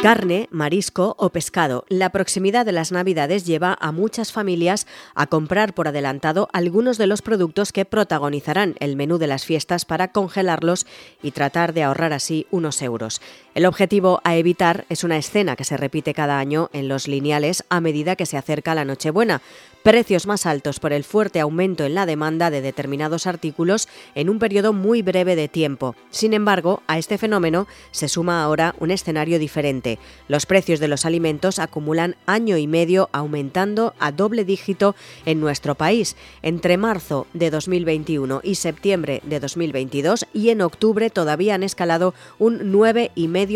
Carne, marisco o pescado. La proximidad de las Navidades lleva a muchas familias a comprar por adelantado algunos de los productos que protagonizarán el menú de las fiestas para congelarlos y tratar de ahorrar así unos euros. El objetivo a evitar es una escena que se repite cada año en los lineales a medida que se acerca la Nochebuena precios más altos por el fuerte aumento en la demanda de determinados artículos en un periodo muy breve de tiempo. Sin embargo, a este fenómeno se suma ahora un escenario diferente. Los precios de los alimentos acumulan año y medio aumentando a doble dígito en nuestro país, entre marzo de 2021 y septiembre de 2022 y en octubre todavía han escalado un 9,5%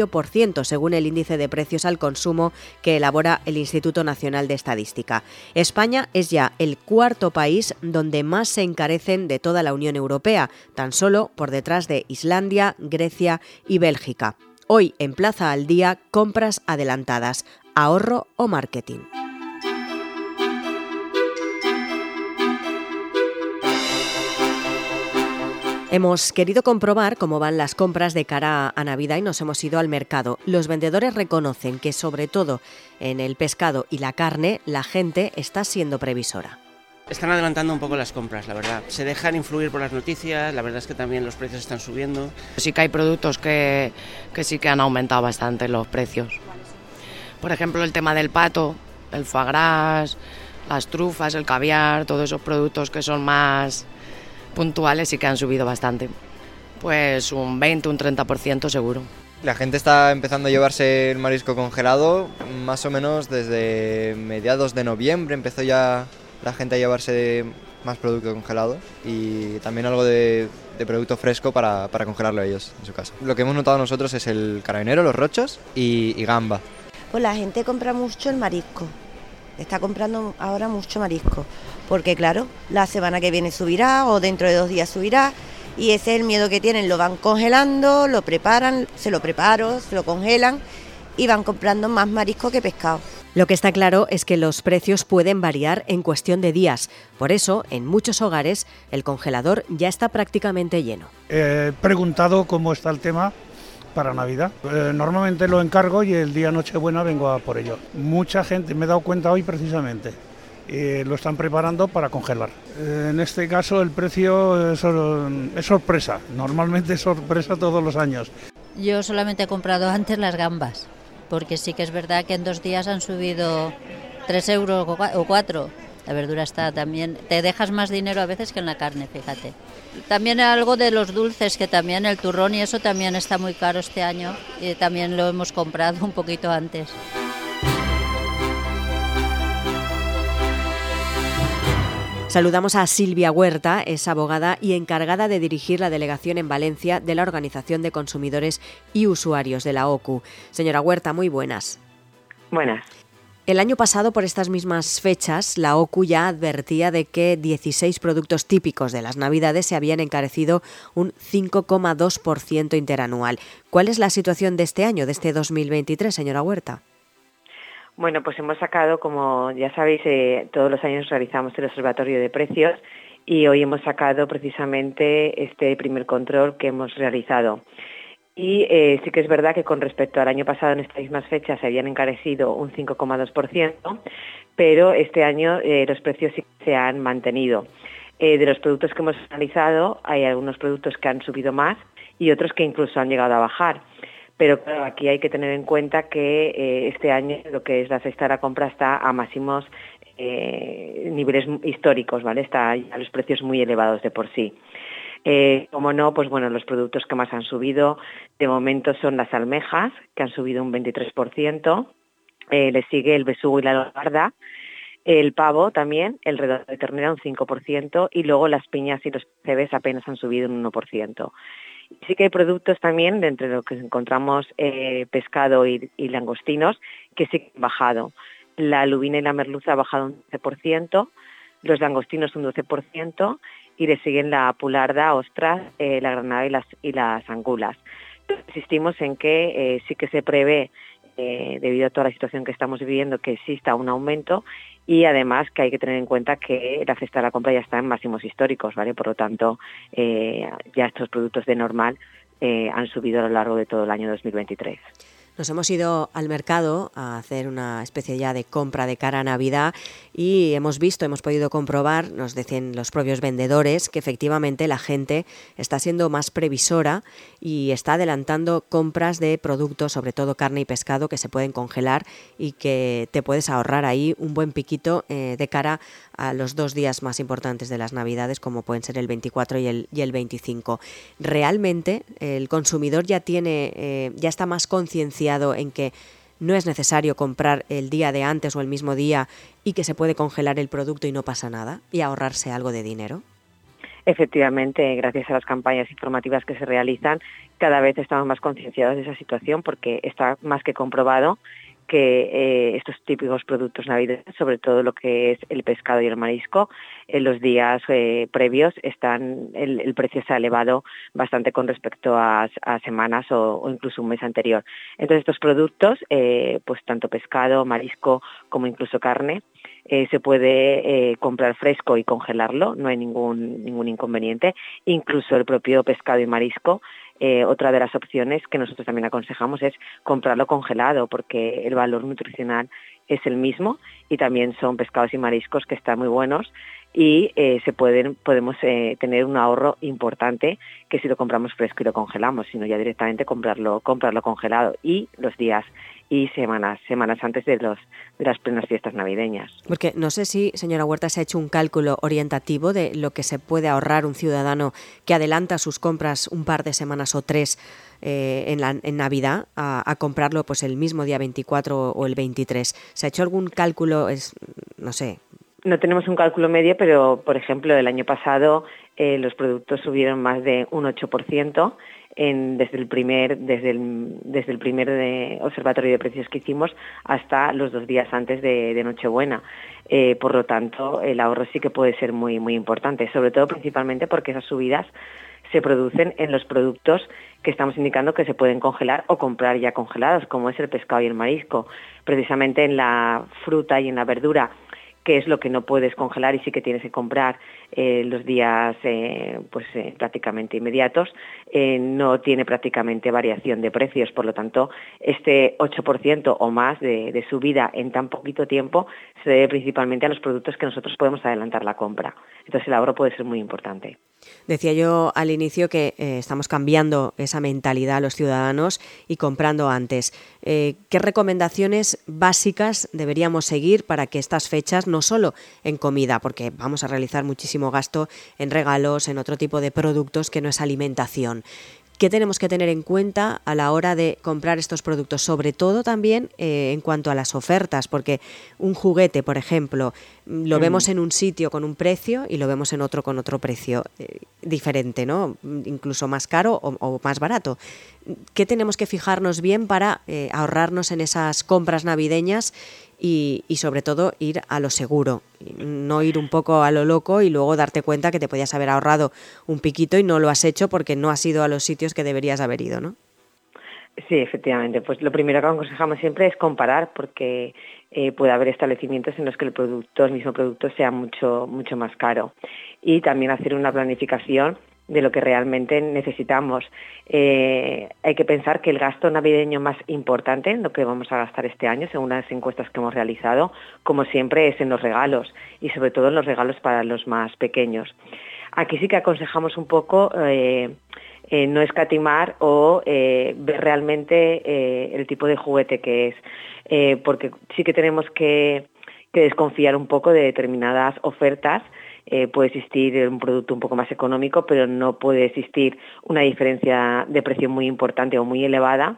según el índice de precios al consumo que elabora el Instituto Nacional de Estadística. España es ya el cuarto país donde más se encarecen de toda la Unión Europea, tan solo por detrás de Islandia, Grecia y Bélgica. Hoy en Plaza al Día, compras adelantadas, ahorro o marketing. Hemos querido comprobar cómo van las compras de cara a Navidad y nos hemos ido al mercado. Los vendedores reconocen que sobre todo en el pescado y la carne la gente está siendo previsora. Están adelantando un poco las compras, la verdad. Se dejan influir por las noticias, la verdad es que también los precios están subiendo. Sí que hay productos que, que sí que han aumentado bastante los precios. Por ejemplo, el tema del pato, el foie gras, las trufas, el caviar, todos esos productos que son más puntuales y que han subido bastante. Pues un 20, un 30% seguro. La gente está empezando a llevarse el marisco congelado más o menos desde mediados de noviembre. Empezó ya la gente a llevarse más producto congelado y también algo de, producto fresco para, para, congelarlo ellos en su casa. Lo que hemos notado nosotros es el carabinero, los rochos y, y gamba. Pues la gente compra mucho el marisco está comprando ahora mucho marisco, porque claro, la semana que viene subirá o dentro de dos días subirá y ese es el miedo que tienen, lo van congelando, lo preparan, se lo preparo, se lo congelan y van comprando más marisco que pescado. Lo que está claro es que los precios pueden variar en cuestión de días. Por eso, en muchos hogares, el congelador ya está prácticamente lleno. He preguntado cómo está el tema para Navidad. Eh, normalmente lo encargo y el día Nochebuena vengo a por ello. Mucha gente, me he dado cuenta hoy precisamente, eh, lo están preparando para congelar. Eh, en este caso el precio es, es, sorpresa, normalmente es sorpresa todos los años. Yo solamente he comprado antes las gambas, porque sí que es verdad que en dos días han subido 3 euros o 4 la verdura está también, te dejas más dinero a veces que en la carne, fíjate. También algo de los dulces, que también el turrón y eso también está muy caro este año y también lo hemos comprado un poquito antes. Saludamos a Silvia Huerta, es abogada y encargada de dirigir la delegación en Valencia de la Organización de Consumidores y Usuarios de la OCU. Señora Huerta, muy buenas. Buenas. El año pasado, por estas mismas fechas, la OCU ya advertía de que 16 productos típicos de las Navidades se habían encarecido un 5,2% interanual. ¿Cuál es la situación de este año, de este 2023, señora Huerta? Bueno, pues hemos sacado, como ya sabéis, eh, todos los años realizamos el observatorio de precios y hoy hemos sacado precisamente este primer control que hemos realizado. Y eh, sí que es verdad que con respecto al año pasado en estas mismas fechas se habían encarecido un 5,2%, pero este año eh, los precios sí se han mantenido. Eh, de los productos que hemos analizado, hay algunos productos que han subido más y otros que incluso han llegado a bajar. Pero aquí hay que tener en cuenta que este año lo que es la cesta de la compra está a máximos niveles históricos, ¿vale? Está a los precios muy elevados de por sí. Eh, como no, pues bueno, los productos que más han subido de momento son las almejas, que han subido un 23%, eh, le sigue el besugo y la lobarda, el pavo también, el redondo de ternera un 5% y luego las piñas y los cebes apenas han subido un 1%. Sí que hay productos también, de entre lo que encontramos eh, pescado y, langostinos, que sí que han bajado. La lubina y la merluza han bajado un 12%, los langostinos un 12% y le siguen la pularda, ostras, eh, la granada y las, y las angulas. Insistimos en que eh, sí que se prevé, eh, debido a toda la situación que estamos viviendo, que exista un aumento y además que hay que tener en cuenta que la cesta de la compra ya está en máximos históricos, ¿vale? Por lo tanto, ya estos productos de normal han subido a lo largo de todo el año 2023. Nos hemos ido al mercado a hacer una especie ya de compra de cara a Navidad y hemos visto, hemos podido comprobar, nos decían los propios vendedores, que efectivamente la gente está siendo más previsora y está adelantando compras de productos, sobre todo carne y pescado, que se pueden congelar y que te puedes ahorrar ahí un buen piquito eh, de cara a los dos días más importantes de las Navidades, como pueden ser el 24 y el, y el 25. Realmente el consumidor ya tiene, eh, ya está más concienciado en que no es necesario comprar el día de antes o el mismo día y que se puede congelar el producto y no pasa nada y ahorrarse algo de dinero? Efectivamente, gracias a las campañas informativas que se realizan, cada vez estamos más concienciados de esa situación porque está más que comprobado que eh, estos típicos productos navideños, sobre todo lo que es el pescado y el marisco, en los días eh, previos están el, precio se ha elevado bastante con respecto a, semanas o, incluso un mes anterior. Entonces estos productos, eh, pues tanto pescado, marisco como incluso carne, se puede comprar fresco y congelarlo, no hay ningún, ningún inconveniente. Incluso el propio pescado y marisco eh, otra de las opciones que nosotros también aconsejamos es comprarlo congelado porque el valor nutricional es el mismo y también son pescados y mariscos que están muy buenos y eh, se pueden podemos eh, tener un ahorro importante que si lo compramos fresco y lo congelamos, sino ya directamente comprarlo comprarlo congelado y los días y semanas, semanas antes de, los, de las plenas fiestas navideñas. Porque no sé si, señora Huerta, se ha hecho un cálculo orientativo de lo que se puede ahorrar un ciudadano que adelanta sus compras un par de semanas o tres eh, en, la, en Navidad a, comprarlo pues el mismo día 24 o el 23. ¿Se ha hecho algún cálculo, es, no sé, no tenemos un cálculo medio, pero por ejemplo el año pasado eh, los productos subieron más de un 8% desde el primer, desde el, desde el primer de observatorio de precios que hicimos hasta los dos días antes de, Nochebuena. Eh, por lo tanto, el ahorro sí que puede ser muy, muy importante, sobre todo principalmente porque esas subidas se producen en los productos que estamos indicando que se pueden congelar o comprar ya congelados, como es el pescado y el marisco. Precisamente en la fruta y en la verdura que es lo que no puedes congelar y sí que tienes que comprar eh, los días eh, pues eh, prácticamente inmediatos, no tiene prácticamente variación de precios. Por lo tanto, este 8% o más de, de subida en tan poquito tiempo se debe principalmente a los productos que nosotros podemos adelantar la compra. Entonces el ahorro puede ser muy importante. Decía yo al inicio que eh, estamos cambiando esa mentalidad a los ciudadanos y comprando antes. Eh, ¿Qué recomendaciones básicas deberíamos seguir para que estas fechas, no solo en comida, porque vamos a realizar muchísimo gasto en regalos, en otro tipo de productos que no es alimentación, ¿Qué tenemos que tener en cuenta a la hora de comprar estos productos? Sobre todo también eh, en cuanto a las ofertas, porque un juguete, por ejemplo, mm, lo mm. vemos en un sitio con un precio y lo vemos en otro con otro precio eh, diferente, ¿no? Incluso más caro o, más barato. ¿Qué tenemos que fijarnos bien para eh, ahorrarnos en esas compras navideñas y, sobre todo ir a lo seguro, no ir un poco a lo loco y luego darte cuenta que te podías haber ahorrado un piquito y no lo has hecho porque no has ido a los sitios que deberías haber ido, ¿no? Sí, efectivamente. Pues lo primero que aconsejamos siempre es comparar, porque eh, puede haber establecimientos en los que el producto, el mismo producto, sea mucho, mucho más caro. Y también hacer una planificación de lo que realmente necesitamos. Eh, hay que pensar que el gasto navideño más importante, en lo que vamos a gastar este año, según las encuestas que hemos realizado, como siempre, es en los regalos y sobre todo en los regalos para los más pequeños. Aquí sí que aconsejamos un poco eh, eh, no escatimar o ver realmente el tipo de juguete que es, porque sí que tenemos que desconfiar un poco de determinadas ofertas eh, puede existir un producto un poco más económico, pero no puede existir una diferencia de precio muy importante o muy elevada.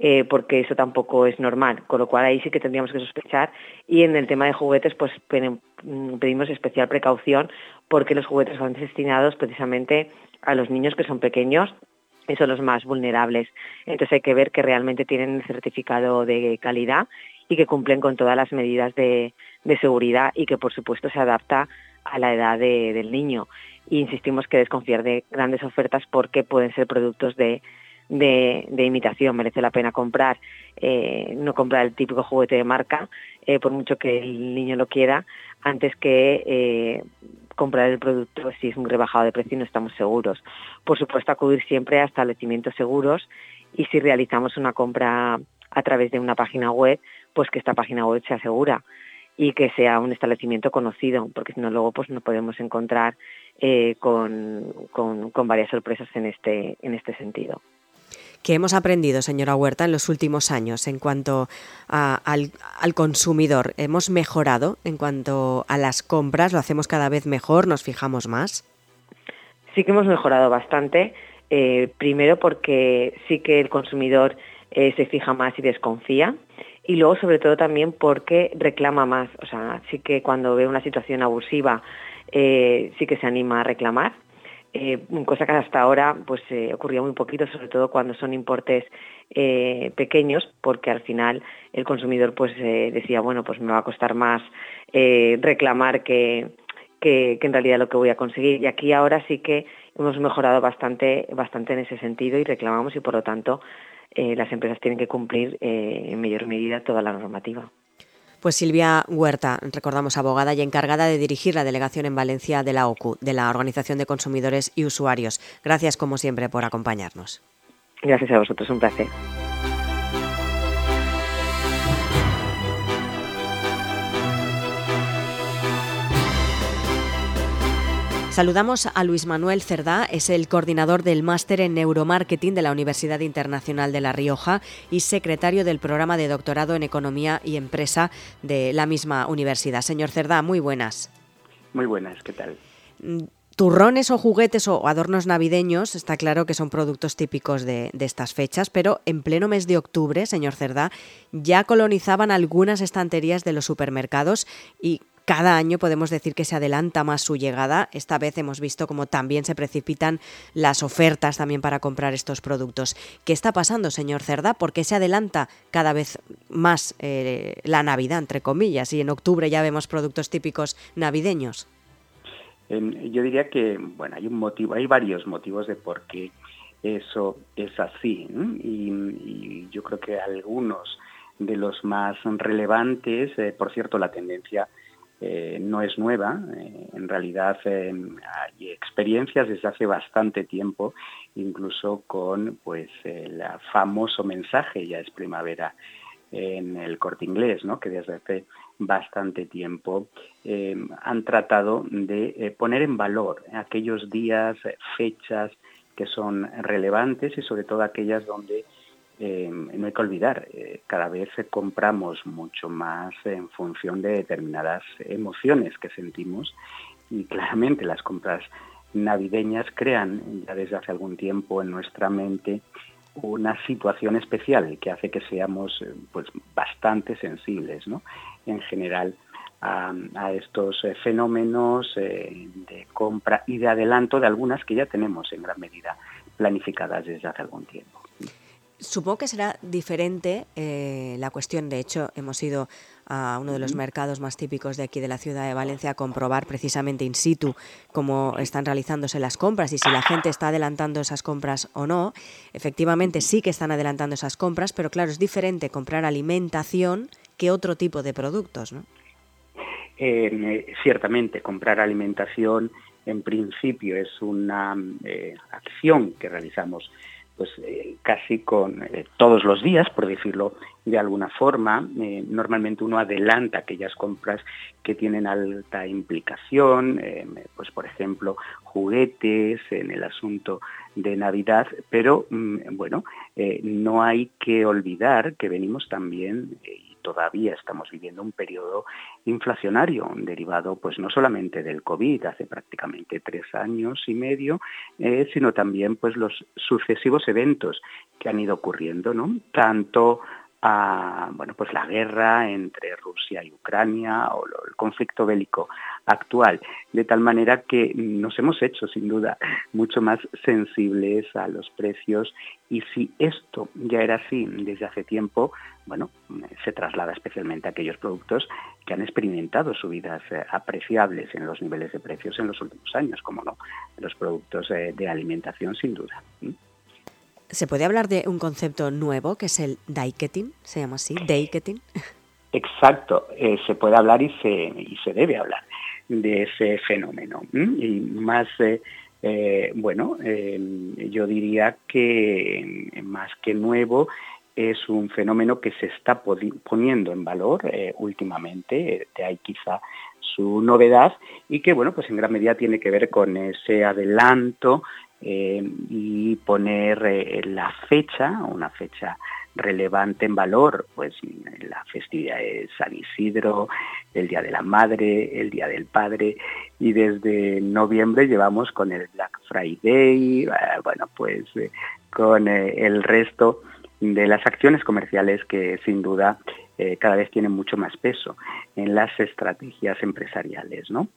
Eh, porque eso tampoco es normal, con lo cual ahí sí que tendríamos que sospechar y en el tema de juguetes pues mm, pedimos especial precaución porque los juguetes van destinados precisamente a los niños que son pequeños y son los más vulnerables. Entonces hay que ver que realmente tienen certificado de calidad y que cumplen con todas las medidas de seguridad y que por supuesto se adapta a la edad del niño. Y insistimos que desconfiar de grandes ofertas porque pueden ser productos de, imitación. Merece la pena comprar, eh, no comprar el típico juguete de marca, eh, por mucho que el niño lo quiera, antes que eh, comprar el producto si es un rebajado de precio y no estamos seguros. Por supuesto, acudir siempre a establecimientos seguros y si realizamos una compra a través de una página web, pues que esta página web sea segura y que sea un establecimiento conocido, porque si no luego pues no podemos encontrar eh, con, con, con, varias sorpresas en este, en este sentido. ¿Qué hemos aprendido, señora Huerta, en los últimos años en cuanto a, al, al, consumidor? ¿Hemos mejorado en cuanto a las compras? ¿Lo hacemos cada vez mejor? ¿Nos fijamos más? Sí que hemos mejorado bastante. Eh, primero porque sí que el consumidor eh, se fija más y desconfía. Y luego, sobre todo, también porque reclama más. O sea, sí que cuando ve una situación abusiva, eh, sí que se anima a reclamar eh, cosa que hasta ahora pues eh, ocurría muy poquito, sobre todo cuando son importes pequeños, porque al final el consumidor pues decía, bueno, pues me va a costar más reclamar que, que, que, en realidad lo que voy a conseguir. Y aquí ahora sí que hemos mejorado bastante, bastante en ese sentido y reclamamos y por lo tanto eh, las empresas tienen que cumplir eh, en mayor medida toda la normativa. Pues Silvia Huerta, recordamos abogada y encargada de dirigir la delegación en Valencia de la OCU, de la Organización de Consumidores y Usuarios. Gracias como siempre por acompañarnos. Gracias a vosotros, un placer. Saludamos a Luis Manuel Cerdá, es el coordinador del máster en neuromarketing de la Universidad Internacional de La Rioja y secretario del programa de doctorado en economía y empresa de la misma universidad. Señor Cerdá, muy buenas. Muy buenas, ¿qué tal? Turrones o juguetes o adornos navideños, está claro que son productos típicos de, de, estas fechas, pero en pleno mes de octubre, señor Cerdá, ya colonizaban algunas estanterías de los supermercados y cada año podemos decir que se adelanta más su llegada. Esta vez hemos visto como también se precipitan las ofertas también para comprar estos productos. ¿Qué está pasando, señor Cerda? ¿Por qué se adelanta cada vez más eh, la Navidad, entre comillas? Y en octubre ya vemos productos típicos navideños. Yo diría que, bueno, hay un motivo, hay varios motivos de por qué eso es así. Y, y, yo creo que algunos de los más relevantes, eh, por cierto, la tendencia eh, no es nueva, eh, en realidad eh, hay experiencias desde hace bastante tiempo, incluso con pues el famoso mensaje ya es primavera en el corte inglés, ¿no? que desde hace bastante tiempo han tratado de poner en valor aquellos días, fechas que son relevantes y sobre todo aquellas donde eh, no hay que olvidar, eh, cada vez compramos mucho más en función de determinadas emociones que sentimos y claramente las compras navideñas crean ya desde hace algún tiempo en nuestra mente una situación especial que hace que seamos pues bastante sensibles, ¿no? En general a, estos eh, fenómenos eh, de compra y de adelanto de algunas que ya tenemos en gran medida planificadas desde hace algún tiempo. Supongo que será diferente eh, la cuestión. De hecho, hemos ido a uno de los mercados más típicos de aquí de la ciudad de Valencia a comprobar precisamente in situ cómo están realizándose las compras y si la gente está adelantando esas compras o no. Efectivamente, sí que están adelantando esas compras, pero claro, es diferente comprar alimentación que otro tipo de productos, ¿no? Eh, ciertamente, comprar alimentación en principio es una eh, acción que realizamos pues eh, casi con eh, todos los días, por decirlo de alguna forma. Eh, normalmente uno adelanta aquellas compras que tienen alta implicación, eh, pues por ejemplo juguetes en el asunto de Navidad, pero mm, bueno, no hay que olvidar que venimos también todavía estamos viviendo un periodo inflacionario derivado pues no solamente del COVID hace prácticamente tres años y medio, eh, sino también pues los sucesivos eventos que han ido ocurriendo, ¿no? Tanto a bueno pues la guerra entre Rusia y Ucrania o el conflicto bélico actual de tal manera que nos hemos hecho sin duda mucho más sensibles a los precios y si esto ya era así desde hace tiempo bueno se traslada especialmente a aquellos productos que han experimentado subidas eh, apreciables en los niveles de precios en los últimos años como no los productos eh, de alimentación sin duda ¿Mm? ¿Se puede hablar de un concepto nuevo que es el daiketing? ¿Se llama así? ¿Daiketing? Exacto, eh, se puede hablar y se, y se debe hablar de ese fenómeno. Y más, bueno, yo diría que más que nuevo, es un fenómeno que se está poniendo en valor últimamente, de ahí quizá su novedad y que bueno pues en gran medida tiene que ver con ese adelanto eh, y poner eh, la fecha, una fecha relevante en valor, pues la festividad de San Isidro, el Día de la Madre, el Día del Padre, y desde noviembre llevamos con el Black Friday, eh, bueno, pues con el resto de las acciones comerciales que sin duda cada vez tienen mucho más peso en las estrategias empresariales. ¿no?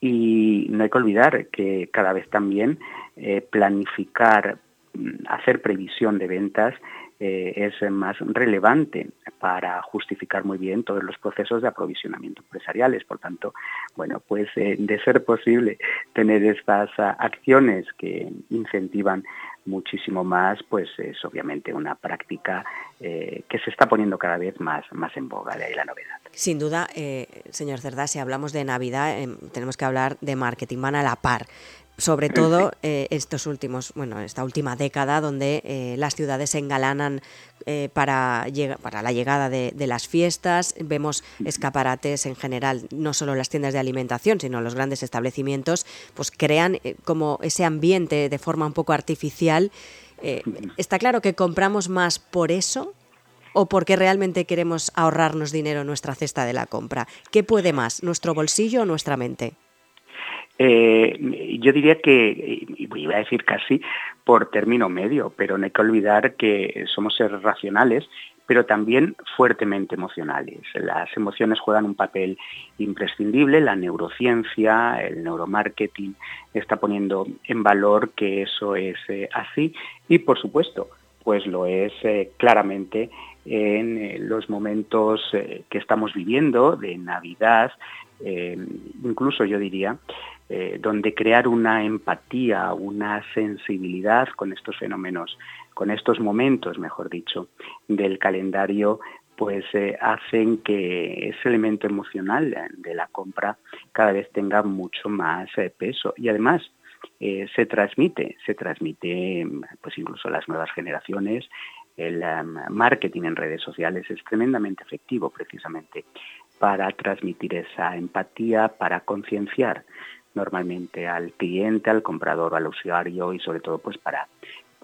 Y no hay que olvidar que cada vez también eh, planificar, mm, hacer previsión de ventas eh, es más relevante para justificar muy bien todos los procesos de aprovisionamiento empresariales. Por tanto, bueno, pues eh, de ser posible tener estas ah, acciones que incentivan muchísimo más, pues es obviamente una práctica que se está poniendo cada vez más, más en boga, de ahí la novedad. Sin duda, señor Cerdá, si hablamos de Navidad, tenemos que hablar de marketing, van a la par sobre todo eh, estos últimos, bueno, esta última década donde eh, las ciudades se engalanan eh, para, para la llegada de, las fiestas, vemos escaparates en general, no solo las tiendas de alimentación, sino los grandes establecimientos, pues crean como ese ambiente de forma un poco artificial. ¿Está claro que compramos más por eso o porque realmente queremos ahorrarnos dinero en nuestra cesta de la compra? ¿Qué puede más, nuestro bolsillo o nuestra mente? Eh, yo diría que, y voy a decir casi por término medio, pero no hay que olvidar que somos seres racionales, pero también fuertemente emocionales. Las emociones juegan un papel imprescindible, la neurociencia, el neuromarketing está poniendo en valor que eso es eh, así y por supuesto, pues lo es eh, claramente en los momentos que estamos viviendo de Navidad, incluso yo diría eh, donde crear una empatía, una sensibilidad con estos fenómenos, con estos momentos, mejor dicho, del calendario, pues eh, hacen que ese elemento emocional de la compra cada vez tenga mucho más eh, peso. Y además, se transmite, se transmite pues incluso a las nuevas generaciones. El marketing en redes sociales es tremendamente efectivo precisamente para transmitir esa empatía, para concienciar normalmente al cliente, al comprador, al usuario y sobre todo pues para,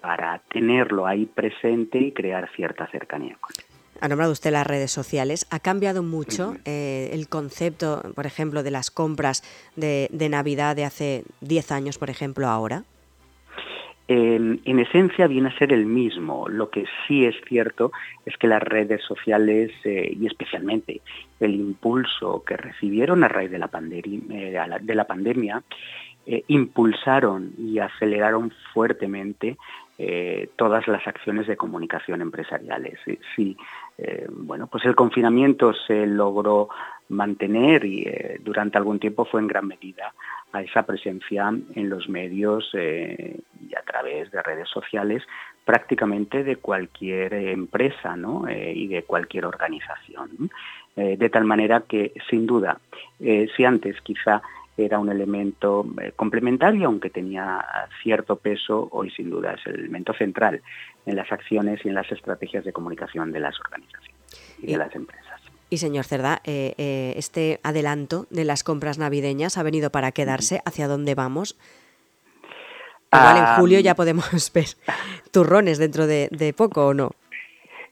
para tenerlo ahí presente y crear cierta cercanía con él. Ha nombrado usted las redes sociales. ¿Ha cambiado mucho eh, el concepto, por ejemplo, de las compras de, de Navidad de hace 10 años, por ejemplo, ahora? En esencia viene a ser el mismo. Lo que sí es cierto es que las redes sociales eh, y especialmente el impulso que recibieron a raíz de la, eh, pandemia eh, impulsaron y aceleraron fuertemente todas las acciones de comunicación empresariales. Sí, bueno, pues el confinamiento se logró mantener y durante algún tiempo fue en gran medida a esa presencia en los medios eh, y a través de redes sociales prácticamente de cualquier empresa eh, y de cualquier organización. Eh, de tal manera que, sin duda, si antes quizá era un elemento complementario, aunque tenía cierto peso, hoy sin duda es el elemento central en las acciones y en las estrategias de comunicación de las organizaciones y de las empresas. Y señor Cerda, eh, eh, este adelanto de las compras navideñas ha venido para quedarse. ¿Hacia dónde vamos? Igual en julio ya podemos ver turrones dentro de, poco o no.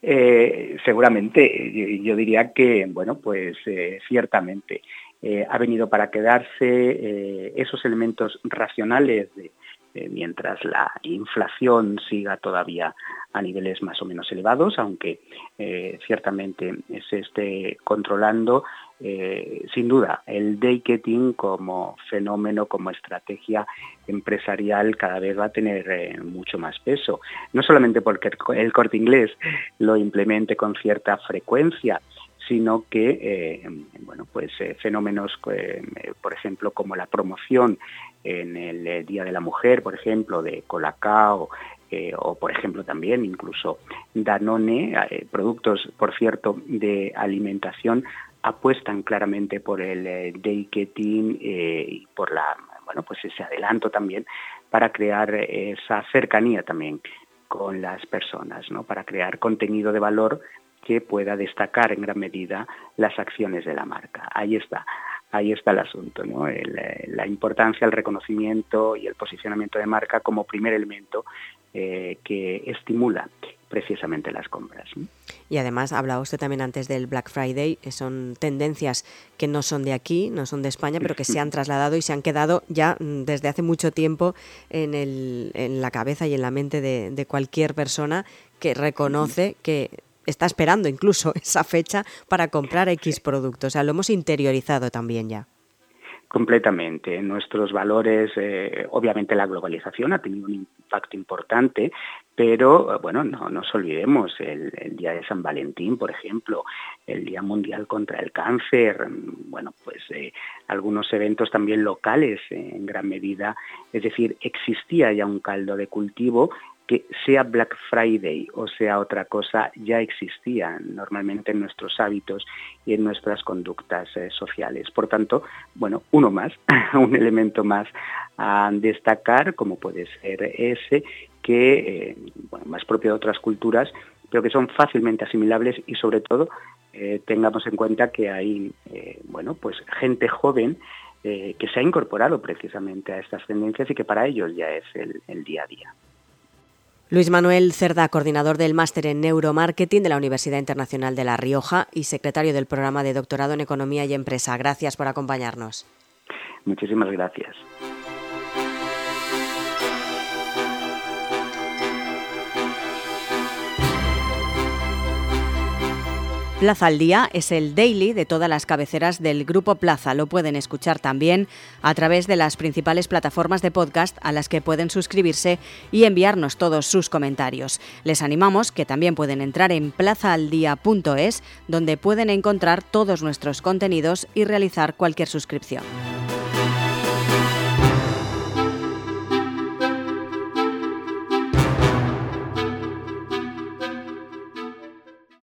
Eh, seguramente, yo, diría que, bueno, pues ciertamente ha venido para quedarse esos elementos racionales de, eh, mientras la inflación siga todavía a niveles más o menos elevados, aunque eh, ciertamente se esté controlando. Eh, sin duda, el day-getting como fenómeno, como estrategia empresarial cada vez va a tener mucho más peso. No solamente porque el corte inglés lo implemente con cierta frecuencia, sino que bueno pues fenómenos por ejemplo como la promoción en el eh, Día de la Mujer, por ejemplo, de Colacao, o por ejemplo también incluso Danone, productos por cierto de alimentación apuestan claramente por el eh, day y por la bueno pues ese adelanto también para crear esa cercanía también con las personas, ¿no? Para crear contenido de valor que pueda destacar en gran medida las acciones de la marca. Ahí está, ahí está el asunto, ¿no? Eh, la importancia, el reconocimiento y el posicionamiento de marca como primer elemento eh, que estimula precisamente las compras. Y además, hablaba usted también antes del Black Friday, que son tendencias que no son de aquí, no son de España, pero que se han trasladado y se han quedado ya mm, desde hace mucho tiempo en, el, en la cabeza y en la mente de, de cualquier persona que reconoce que está esperando incluso esa fecha para comprar X productos. O sea, lo hemos interiorizado también ya. Completamente. Nuestros valores, eh, obviamente la globalización ha tenido un impacto importante, pero bueno, no nos olvidemos el, Día de San Valentín, por ejemplo, el Día Mundial contra el Cáncer, bueno, pues eh, algunos eventos también locales en gran medida. Es decir, existía ya un caldo de cultivo que sea Black Friday o sea otra cosa, ya existía normalmente en nuestros hábitos y en nuestras conductas eh, sociales. Por tanto, bueno, uno más, un elemento más a destacar, como puede ser ese, que, eh, más propio de otras culturas, pero que son fácilmente asimilables y sobre todo eh, tengamos en cuenta que hay, bueno, pues gente joven que se ha incorporado precisamente a estas tendencias y que para ellos ya es el día a día. Luis Manuel Cerda, coordinador del máster en neuromarketing de la Universidad Internacional de La Rioja y secretario del programa de doctorado en Economía y Empresa. Gracias por acompañarnos. Muchísimas gracias. Plaza al Día es el daily de todas las cabeceras del Grupo Plaza. Lo pueden escuchar también a través de las principales plataformas de podcast a las que pueden suscribirse y enviarnos todos sus comentarios. Les animamos que también pueden entrar en plazaaldía.es donde pueden encontrar todos nuestros contenidos y realizar cualquier suscripción.